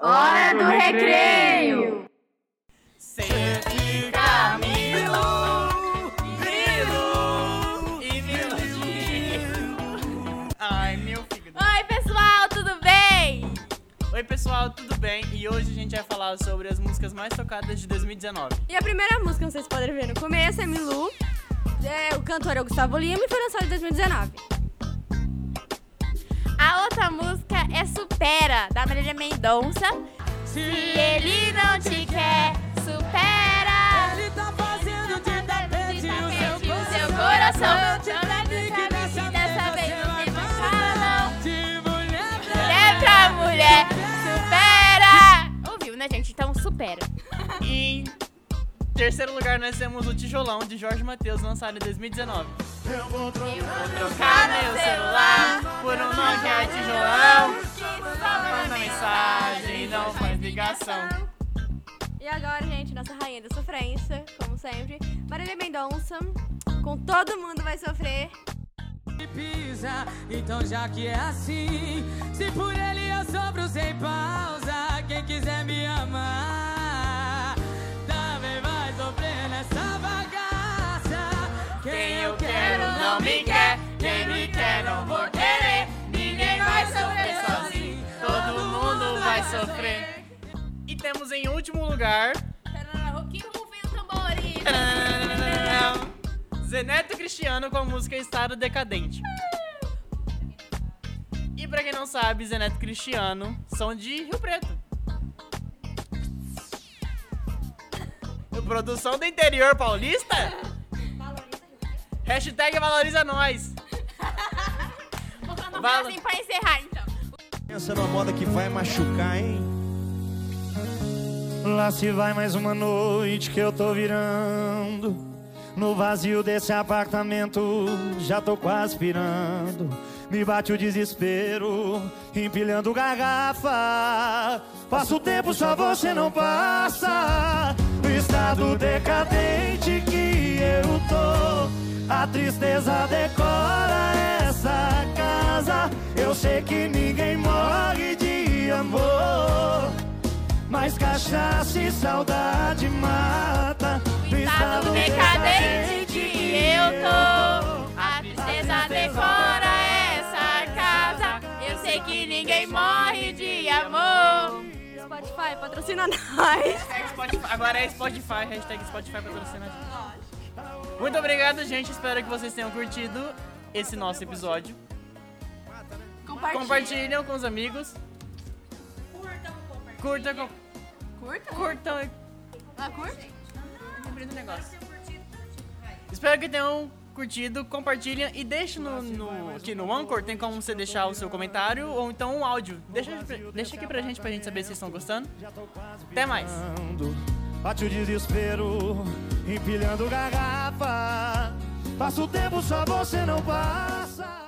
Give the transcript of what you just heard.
Hora do recreio! Sempre Camilo, Grilo e Miladinho. Ai, meu fígado. Oi, pessoal, tudo bem? Oi, pessoal, tudo bem? E hoje a gente vai falar sobre as músicas mais tocadas de 2019. E a primeira música, como vocês podem ver no começo, é Milu. É, o cantor é o Gustavo Lima e foi lançado em 2019. A outra música é Supera, da Marília Mendonça. Se ele não te quer, supera. Ele tá fazendo de tapete o seu coração. Não vai ficar assim dessa vez, não tem mais fala não. De mulher Mulher pra mulher, supera. Ouviu, né, gente? Então supera. Em terceiro lugar nós temos o Tijolão, de Jorge Matheus, lançado em 2019. Trocar meu celular por Nokia Tijolão. Manda mensagem, não faz ligação. E agora, gente, nossa rainha da sofrência, como sempre, Marília Mendonça, com Todo Mundo Vai Sofrer. pisa, então já que é assim, se por ele eu sofro sem pausa, quem quiser vai sofrer. E temos em último lugar. Zeneto Cristiano com a música Estado Decadente. E pra quem não sabe, Zeneto e Cristiano são de Rio Preto. Produção do interior paulista? Hashtag valoriza nós. Vou cantar Vala- assim pra encerrar, então. Pensa numa moda que vai machucar, hein? Lá se vai mais uma noite que eu tô virando. No vazio desse apartamento, já tô quase pirando. Me bate o desespero, empilhando garrafa. Passa o tempo, só você não passa. No estado decadente que eu tô, a tristeza decora essa casa. Eu sei que de amor. Mas cachaça e saudade mata. No Estado decadente que eu tô, a tristeza decora essa casa. Eu sei que ninguém morre de amor. Spotify, patrocina nós. Hashtag Spotify- Agora é Spotify, hashtag Spotify patrocina gente. Muito obrigado, gente. Espero que vocês tenham curtido esse nosso episódio. Compartilha. Compartilham com os amigos. Curta, com... Curta? curtam. Ah, curta? Lembrei do negócio. Espero que tenham curtido, compartilhem e deixe no, no- aqui no Anchor, tem como você deixar o seu comentário ou então um áudio. Deixa, deixa aqui pra gente, pra gente saber se vocês estão gostando. Até mais! Bate o desespero, empilhando garrafa. Passa o tempo, só você não para.